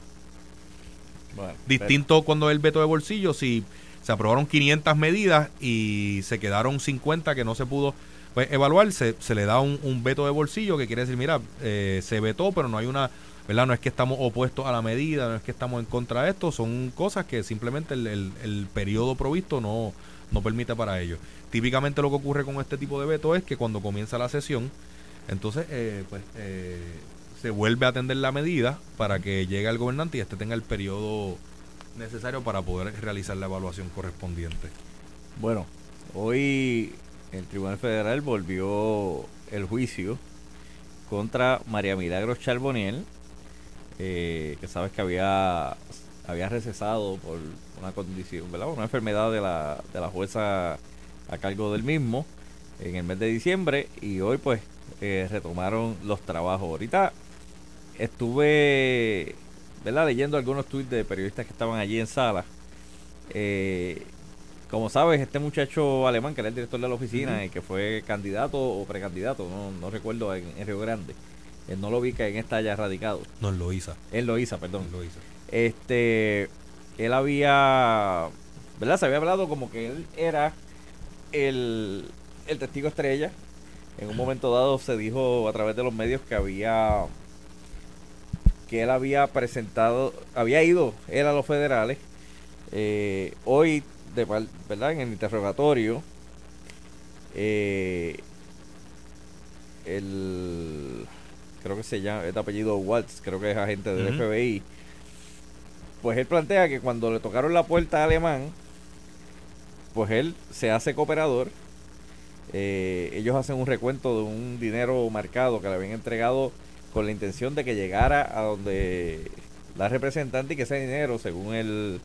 Distinto cuando el veto de bolsillo, si se aprobaron 500 medidas y se quedaron 50 que no se pudo pues, evaluar, se, le da un, veto de bolsillo que quiere decir, mira, eh, se vetó, pero no hay una, ¿verdad? No es que estamos opuestos a la medida, no es que estamos en contra de esto, son cosas que simplemente el, periodo provisto no, no permite para ello. Típicamente lo que ocurre con este tipo de veto es que cuando comienza la sesión, entonces eh, pues, eh, se vuelve a atender la medida para que llegue el gobernante y este tenga el periodo necesario para poder realizar la evaluación correspondiente.
Bueno, hoy el Tribunal Federal volvió el juicio contra María Milagros Charboniel, eh, que sabes que había, había recesado por una condición, ¿verdad? Una enfermedad de la, de la jueza a cargo del mismo en el mes de diciembre y hoy pues eh, retomaron los trabajos. Ahorita estuve ¿verdad? leyendo algunos tweets de periodistas que estaban allí en sala. Eh, como sabes, este muchacho alemán, que era el director de la oficina y que fue candidato o precandidato, no, no recuerdo, en, Río Grande, él no lo vi que en esta haya radicado.
No, en Loiza.
En Loiza, perdón.
En Loiza.
Este, él había, ¿verdad? Se había hablado como que él era el, el testigo estrella. En un momento dado se dijo a través de los medios que había que él había presentado, había ido él a los federales. Eh, hoy, de, ¿verdad? En el interrogatorio, eh, el creo que se llama, este apellido Waltz, creo que es agente del FBI. Pues él plantea que cuando le tocaron la puerta a Alemán, pues él se hace cooperador. Eh, ellos hacen un recuento de un dinero marcado que le habían entregado con la intención de que llegara a donde la representante y que ese dinero, según el,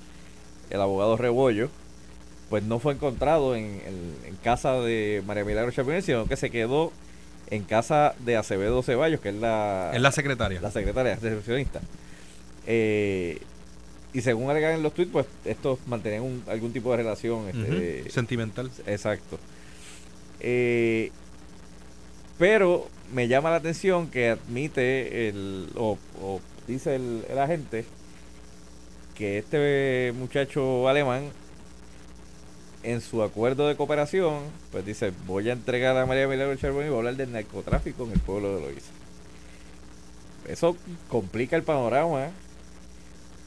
el abogado Rebollo, pues no fue encontrado en, casa de María Milagro Chapinel, sino que se quedó en casa de Acevedo Ceballos, que es la...
Es la secretaria.
La secretaria, recepcionista. Eh, y según alegan en los tweets, pues estos mantenían algún tipo de relación. Este,
Sentimental.
Exacto. Eh, pero me llama la atención que admite el, o, dice el, agente que este muchacho alemán en su acuerdo de cooperación, pues dice, voy a entregar a María Milagro Charbonnier y voy a hablar del narcotráfico en el pueblo de Loíza. Eso complica el panorama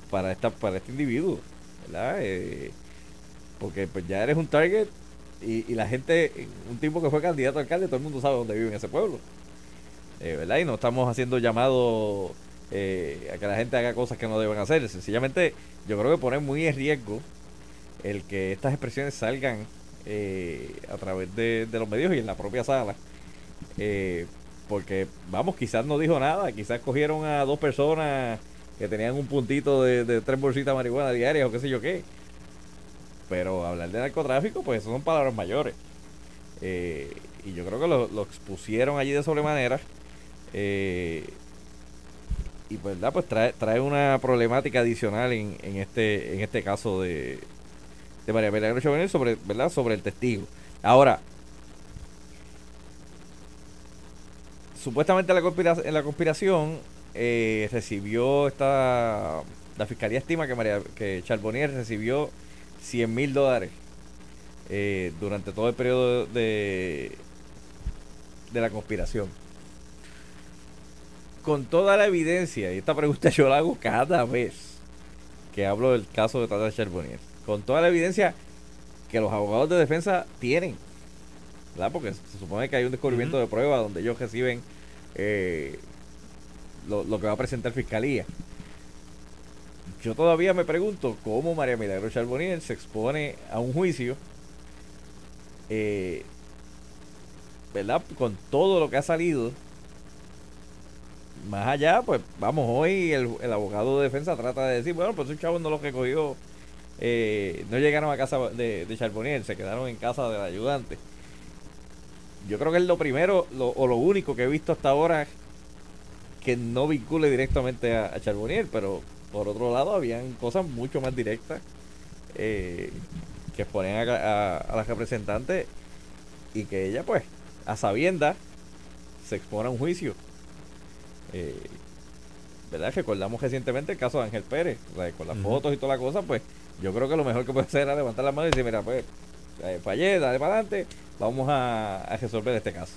para esta para este individuo, ¿verdad? Eh, porque pues ya eres un target y, y, la gente, un tipo que fue candidato a alcalde, todo el mundo sabe dónde vive en ese pueblo. Eh, ¿Verdad? Y no estamos haciendo llamados eh, a que la gente haga cosas que no deben hacer. Sencillamente, yo creo que pone muy en riesgo el que estas expresiones salgan a través de, los medios y en la propia sala. porque, vamos, quizás no dijo nada, quizás cogieron a dos personas que tenían un puntito de, tres bolsitas de marihuana diarias o qué sé yo qué. Pero hablar de narcotráfico, pues son palabras mayores. Eh, y yo creo que lo, expusieron allí de sobremanera. Eh, y pues, ¿verdad? pues trae, trae una problemática adicional en, en este en este caso de, de María Milagro Chavanel sobre, ¿verdad? sobre el testigo. Ahora, supuestamente la en la conspiración eh, recibió esta. La fiscalía estima que, María, que Charbonnier recibió 100 mil dólares eh, durante todo el periodo de, de la conspiración. Con toda la evidencia, y esta pregunta yo la hago cada vez que hablo del caso de Tata Charbonnier, con toda la evidencia que los abogados de defensa tienen, ¿verdad? Porque se supone que hay un descubrimiento de prueba donde ellos reciben eh, lo, que va a presentar Fiscalía. Yo todavía me pregunto cómo María Milagro Charbonnier se expone a un juicio, eh, ¿verdad? Con todo lo que ha salido. Más allá, pues vamos, hoy el, abogado de defensa trata de decir, bueno, pues un chavo no lo recogió, eh, no llegaron a casa de, de Charbonnier, se quedaron en casa del ayudante. Yo creo que es lo primero o lo único que he visto hasta ahora que no vincule directamente a, Charbonnier, pero por otro lado habían cosas mucho más directas eh, que exponen a, a, las representantes y que ella pues a sabienda se expone a un juicio. Eh, ¿Verdad? Recordamos recientemente el caso de Ángel Pérez, con las fotos y toda la cosa, pues yo creo que lo mejor que puede hacer es levantar la mano y decir, mira, pues eh, fallé, dale para adelante, vamos a, a resolver este caso.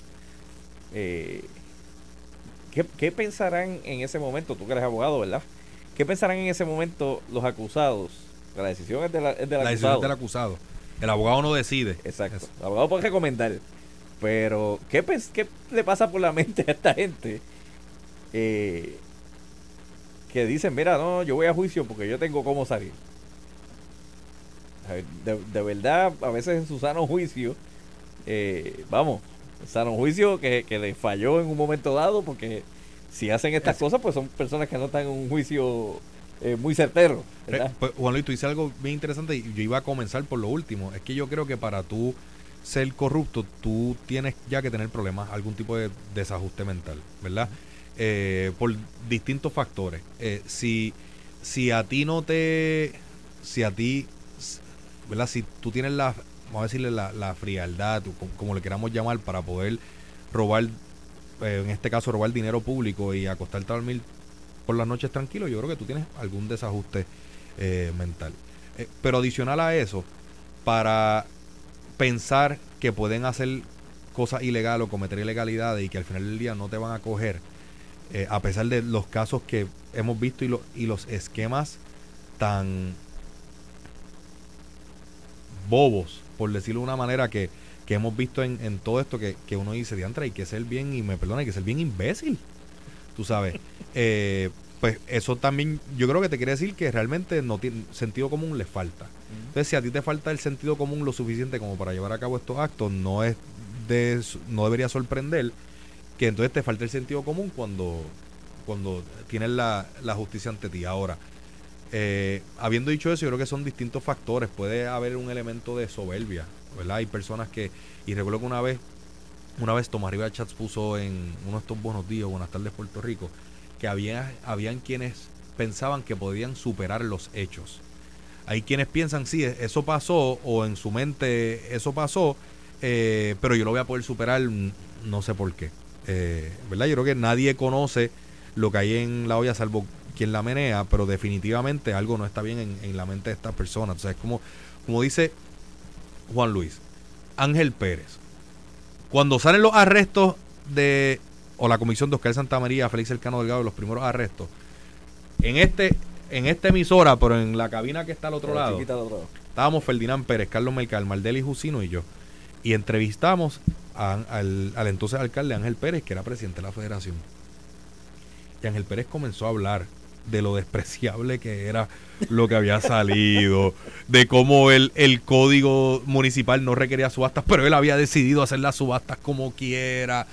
Eh, ¿Qué, pensarán en ese momento? Tú que eres abogado, ¿verdad? ¿Qué pensarán en ese momento los acusados? La decisión es, de la, del
la decisión es del acusado. El abogado no decide.
Exacto. El abogado puede recomendar. Pero, ¿qué, ¿qué le pasa por la mente a esta gente? Eh, que dicen, mira, no, yo voy a juicio porque yo tengo cómo salir. De, verdad, a veces en su sano juicio, eh, vamos, sano juicio que, que le falló en un momento dado, porque si hacen estas cosas, pues son personas que no están en un juicio eh, muy certero.
Pues, Juan Luis, tú dices algo bien interesante y yo iba a comenzar por lo último. Es que yo creo que para tú ser corrupto, tú tienes ya que tener problemas, algún tipo de desajuste mental, ¿verdad? Eh, por distintos factores. Eh, si, si a ti no te. Si a ti. ¿Verdad? Si tú tienes la. Vamos a decirle la, la frialdad, como le queramos llamar, para poder robar. Eh, en este caso, robar dinero público y acostarte a dormir por las noches tranquilo, yo creo que tú tienes algún desajuste mental. pero adicional a eso, para pensar que pueden hacer cosas ilegales o cometer ilegalidades y que al final del día no te van a coger, eh, a pesar de los casos que hemos visto y, y los esquemas tan bobos, por decirlo de una manera, que, que hemos visto en, en, todo esto, que, que uno dice, diantra, hay que ser bien, y me perdona, hay que ser bien imbécil, tú sabes. Eh, pues eso también, yo creo que te quiere decir que realmente no tiene sentido común le falta. Entonces, si a ti te falta el sentido común lo suficiente como para llevar a cabo estos actos, no es de, no debería sorprender que entonces te falte el sentido común cuando, cuando tienes la, justicia ante ti. Ahora, eh, habiendo dicho eso, yo creo que son distintos factores. Puede haber un elemento de soberbia, ¿verdad? Hay personas que, y recuerdo que una vez, una vez Tomás Rivera Chats puso en uno de estos buenos días, buenas tardes Puerto Rico, que había, habían quienes pensaban que podían superar los hechos. Hay quienes piensan, sí, eso pasó, o en su mente eso pasó, eh, pero yo lo voy a poder superar, no sé por qué. Eh, ¿Verdad? Yo creo que nadie conoce lo que hay en la olla salvo quien la menea, pero definitivamente algo no está bien en, la mente de estas personas. O sea, es como, como dice Juan Luis, Ángel Pérez. Cuando salen los arrestos de, o la comisión de Oscar Santa María, Félix Elcano Delgado, los primeros arrestos, en este en esta emisora, pero en la cabina que está al otro, lado, estábamos Ferdinand Pérez, Carlos Mercal, Maldeli Jusino y yo. Y entrevistamos al, entonces alcalde Ángel Pérez, que era presidente de la federación. Y Ángel Pérez comenzó a hablar de lo despreciable que era lo que había salido, de cómo el, el código municipal no requería subastas, pero él había decidido hacer las subastas como quiera.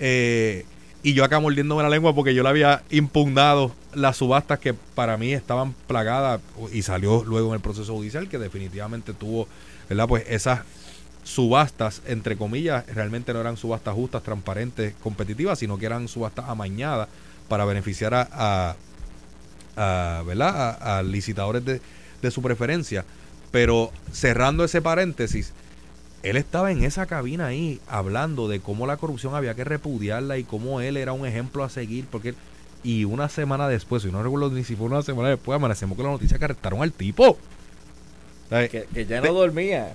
Eh, y yo acá mordiéndome la lengua porque yo le había impugnado las subastas que para mí estaban plagadas y salió luego en el proceso judicial que definitivamente tuvo, ¿verdad? Pues esas subastas, entre comillas, realmente no eran subastas justas, transparentes, competitivas, sino que eran subastas amañadas para beneficiar a, a, ¿verdad? A, licitadores de, de su preferencia. Pero cerrando ese paréntesis, él estaba en esa cabina ahí hablando de cómo la corrupción había que repudiarla y cómo él era un ejemplo a seguir, porque y una semana después, y no recuerdo ni si fue una semana después, amanecemos con la noticia que arrestaron al tipo.
Que, ya no dormía.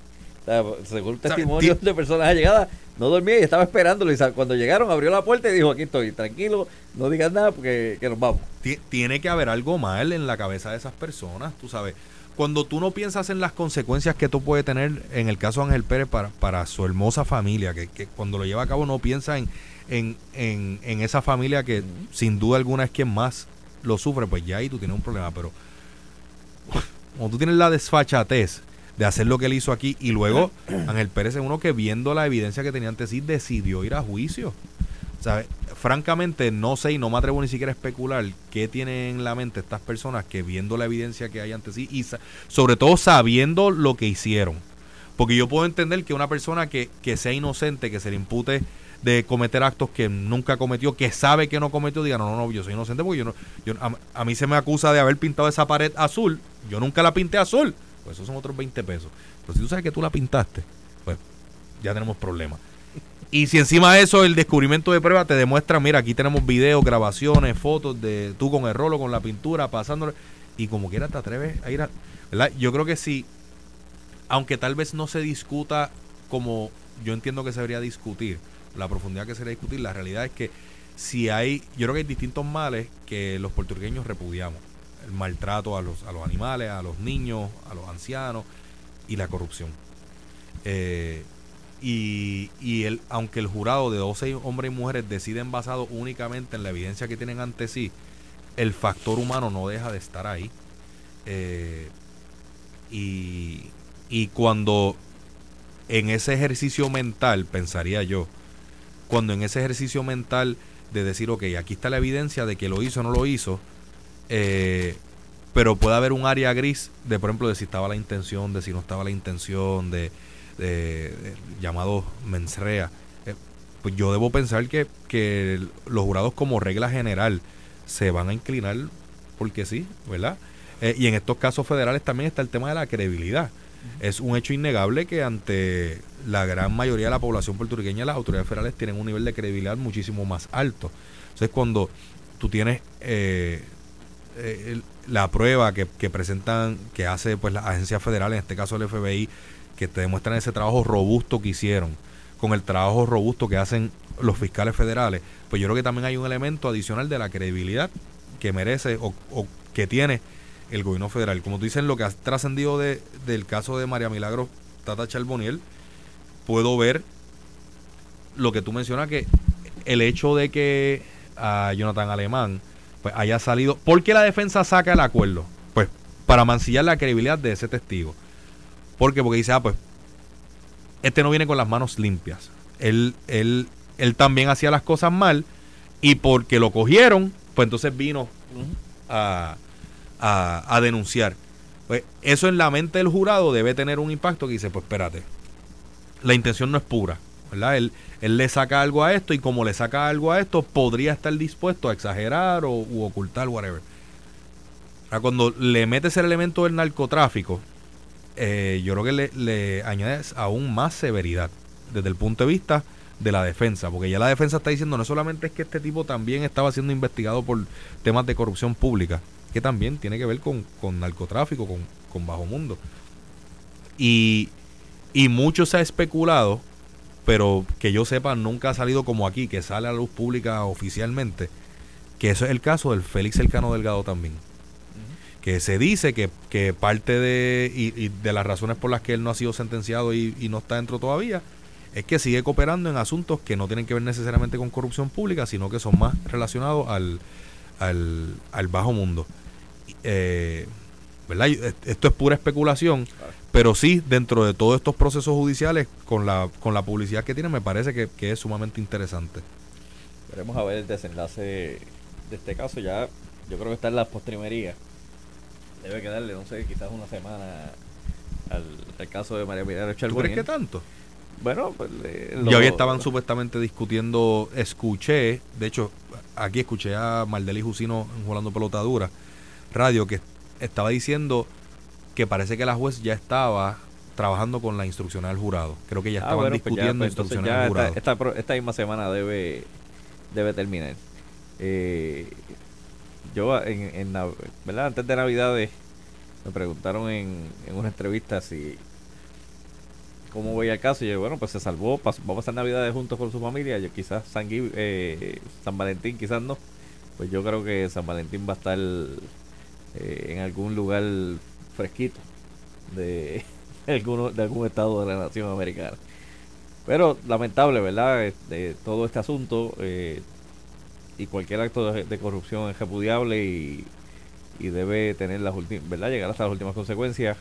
Según testimonios de personas allegadas, no dormía y estaba esperándolo. Y cuando llegaron, abrió la puerta y dijo: Aquí estoy, tranquilo, no digas nada porque que nos vamos.
Tiene que haber algo mal en la cabeza de esas personas, tú sabes cuando tú no piensas en las consecuencias que tú puedes tener, en el caso de Ángel Pérez, para, para su hermosa familia, que, cuando lo lleva a cabo no piensa en, en, en, esa familia que sin duda alguna es quien más lo sufre, pues ya ahí tú tienes un problema. Pero cuando tú tienes la desfachatez de hacer lo que él hizo aquí y luego Ángel Pérez es uno que viendo la evidencia que tenía ante sí decidió ir a juicio. Francamente, no sé y no me atrevo ni siquiera a especular qué tienen en la mente estas personas que viendo la evidencia que hay ante sí y sobre todo sabiendo lo que hicieron. Porque yo puedo entender que una persona que, que sea inocente, que se le impute de cometer actos que nunca cometió, que sabe que no cometió, diga, no, no, no, yo soy inocente porque yo no, yo, a, mí se me acusa de haber pintado esa pared azul, yo nunca la pinté azul, pues esos son otros 20 pesos. Pero si tú sabes que tú la pintaste, pues ya tenemos problemas. Y si encima de eso el descubrimiento de prueba te demuestra, mira, aquí tenemos videos, grabaciones, fotos de tú con el rolo, con la pintura, pasándole, y como quiera te atreves a ir a... Yo creo que sí, aunque tal vez no se discuta como yo entiendo que se debería discutir, la profundidad que se debería discutir, la realidad es que si hay, yo creo que hay distintos males que los puertorriqueños repudiamos. El maltrato a los, a los animales, a los niños, a los ancianos y la corrupción. Eh, y, y el, aunque el jurado de 12 hombres y mujeres deciden basado únicamente en la evidencia que tienen ante sí, el factor humano no deja de estar ahí. Eh, y, y cuando en ese ejercicio mental, pensaría yo, cuando en ese ejercicio mental de decir, ok, aquí está la evidencia de que lo hizo o no lo hizo, eh, pero puede haber un área gris de, por ejemplo, de si estaba la intención, de si no estaba la intención, de, de, llamado mensrea. Eh, pues yo debo pensar que, que los jurados como regla general se van a inclinar porque sí, ¿verdad? Eh, y en estos casos federales también está el tema de la credibilidad. Es un hecho innegable que ante la gran mayoría de la población puertorriqueña las autoridades federales tienen un nivel de credibilidad muchísimo más alto. Entonces cuando tú tienes eh, eh, la prueba que, presentan, que hace pues la agencia federal, en este caso el FBI, que te demuestran ese trabajo robusto que hicieron, con el trabajo robusto que hacen los fiscales federales, pues yo creo que también hay un elemento adicional de la credibilidad que merece o, que tiene el gobierno federal. Como tú dices, lo que ha trascendido de, del caso de María Milagro Tata Charboniel, puedo ver lo que tú mencionas, que el hecho de que a Jonathan Alemán pues haya salido. ¿Por qué la defensa saca el acuerdo? Pues para mancillar la credibilidad de ese testigo. ¿Por qué? Porque dice, ah, pues este no viene con las manos limpias. Él, él, él también hacía las cosas mal y porque lo cogieron, pues entonces vino a, a, denunciar. Pues eso en la mente del jurado debe tener un impacto que dice, pues espérate, la intención no es pura. ¿Verdad? Él, le saca algo a esto y como le saca algo a esto, podría estar dispuesto a exagerar o u ocultar, whatever. cuando le metes el elemento del narcotráfico, eh, yo creo que le, le, añades aún más severidad desde el punto de vista de la defensa, porque ya la defensa está diciendo no solamente es que este tipo también estaba siendo investigado por temas de corrupción pública, que también tiene que ver con, con narcotráfico, con, con bajo mundo. Y, y mucho se ha especulado pero que yo sepa nunca ha salido como aquí, que sale a la luz pública oficialmente, que eso es el caso del Félix Elcano Delgado también. Que se dice que, que parte de, y, de las razones por las que él no ha sido sentenciado y, no está dentro todavía, es que sigue cooperando en asuntos que no tienen que ver necesariamente con corrupción pública, sino que son más relacionados al, al, al bajo mundo. Eh, ¿verdad? Esto es pura especulación, pero sí, dentro de todos estos procesos judiciales, con la, con la publicidad que tiene, me parece que, es sumamente interesante.
Veremos a ver el desenlace de este caso. Ya, yo creo que está en la postrimería. Debe quedarle, no sé, quizás una semana al, caso de María Milagro
¿Tú crees que tanto?
Bueno, pues.
y hoy estaban supuestamente discutiendo, escuché, de hecho, aquí escuché a Maldeli Jusino jugando pelotadura, radio, que estaba diciendo que parece que la juez ya estaba trabajando con la instrucción del jurado. Creo que ya ah, estaban pues discutiendo
pues instruccional jurado. Esta, esta, misma semana debe, debe terminar. Eh, yo, en, en, ¿verdad? antes de Navidades, me preguntaron en, en una entrevista si cómo veía el caso. Y yo, bueno, pues se salvó, va a pasar Navidades juntos con su familia. Yo, quizás San, eh, San Valentín, quizás no. Pues yo creo que San Valentín va a estar eh, en algún lugar fresquito de, alguno, de algún estado de la nación americana. Pero lamentable, ¿verdad? De todo este asunto eh, y cualquier acto de, corrupción es repudiable y, y debe tener las últimas, ¿verdad? Llegar hasta las últimas consecuencias.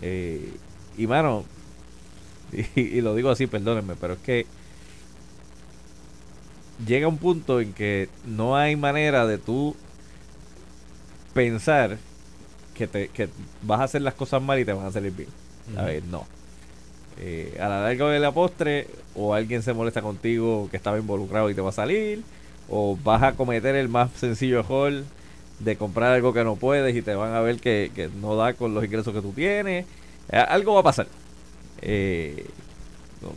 Eh, y mano, y, y, lo digo así, perdónenme, pero es que llega un punto en que no hay manera de tú pensar que, te, que vas a hacer las cosas mal y te van a salir bien. A ver, no. Eh, a la larga de la postre, o alguien se molesta contigo que estaba involucrado y te va a salir, o vas a cometer el más sencillo error de comprar algo que no puedes y te van a ver que, no da con los ingresos que tú tienes. Eh, algo va a pasar. Eh,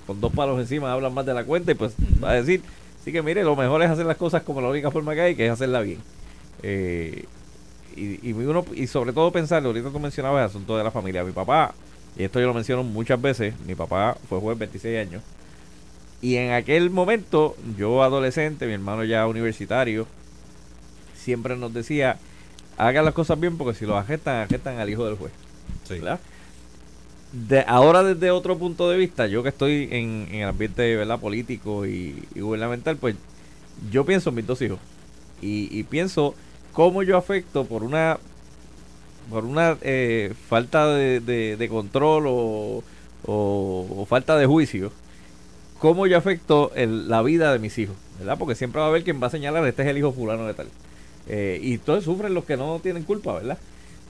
con dos palos encima hablan más de la cuenta y pues va a decir, sí que mire, lo mejor es hacer las cosas como la única forma que hay, que es hacerla bien. Eh, y, uno, y sobre todo pensar, ahorita tú mencionabas el asunto de la familia. Mi papá, y esto yo lo menciono muchas veces, mi papá fue juez 26 años. Y en aquel momento, yo adolescente, mi hermano ya universitario, siempre nos decía, hagan las cosas bien porque si los agestan, agestan al hijo del juez. De, ahora desde otro punto de vista, yo que estoy en, el ambiente ¿verdad? político y, gubernamental, pues yo pienso en mis dos hijos. Y, y pienso cómo yo afecto por una por una eh, falta de, de, control o, o, falta de juicio, cómo yo afecto el, la vida de mis hijos, ¿verdad? Porque siempre va a haber quien va a señalar, este es el hijo fulano de tal. Eh, y todos sufren los que no tienen culpa, ¿verdad?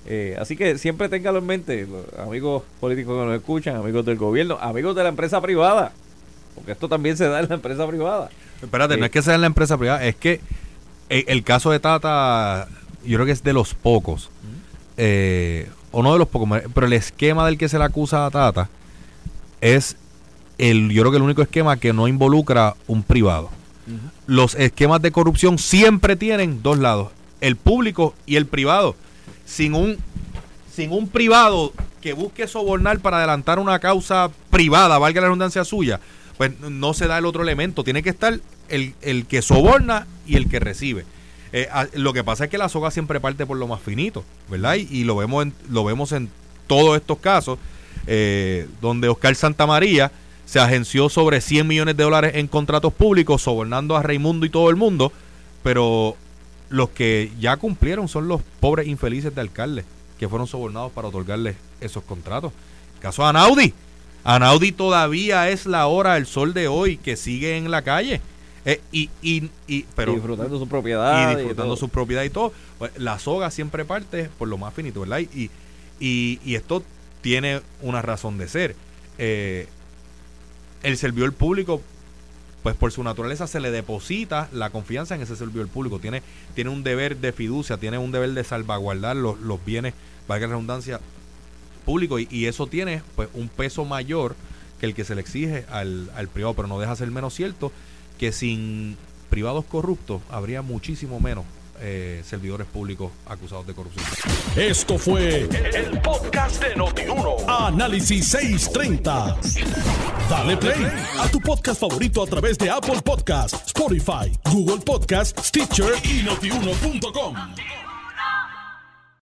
Eh, así que siempre téngalo en mente, amigos políticos que nos escuchan, amigos del gobierno, amigos de la empresa privada, porque esto también se da en la empresa privada.
Espérate, no es que sea en la empresa privada, es que el, caso de Tata, yo creo que es de los pocos, eh, o no de los pocos, pero el esquema del que se le acusa a Tata es el, yo creo que el único esquema que no involucra un privado. Los esquemas de corrupción siempre tienen dos lados, el público y el privado. Sin un, sin un privado que busque sobornar para adelantar una causa privada, valga la redundancia suya, pues no se da el otro elemento. Tiene que estar el, que soborna y el que recibe. Eh, lo que pasa es que la soga siempre parte por lo más finito, ¿verdad? Y, lo, vemos en, lo vemos en todos estos casos, eh, donde Oscar Santamaría se agenció sobre 100 millones de dólares en contratos públicos, sobornando a Raimundo y todo el mundo, pero los que ya cumplieron son los pobres infelices de alcaldes que fueron sobornados para otorgarles esos contratos. caso de Anaudi. Anaudi todavía es la hora, el sol de hoy, que sigue en la calle. Eh, y, y, y, pero,
disfrutando su propiedad.
Y disfrutando su propiedad y todo. Pues, la soga siempre parte por lo más finito, ¿verdad? Y, y, y esto tiene una razón de ser. Eh, el servidor público, pues por su naturaleza se le deposita la confianza en ese servidor público. Tiene, tiene un deber de fiducia, tiene un deber de salvaguardar los, los bienes, valga la redundancia, público. Y, y, eso tiene pues un peso mayor que el que se le exige al, al privado. Pero no deja ser menos cierto que sin privados corruptos habría muchísimo menos eh, servidores públicos acusados de corrupción.
Esto fue el, podcast de Notiuno. Análisis 630. Dale play a tu podcast favorito a través de Apple Podcasts, Spotify, Google Podcasts, Stitcher y notiuno.com.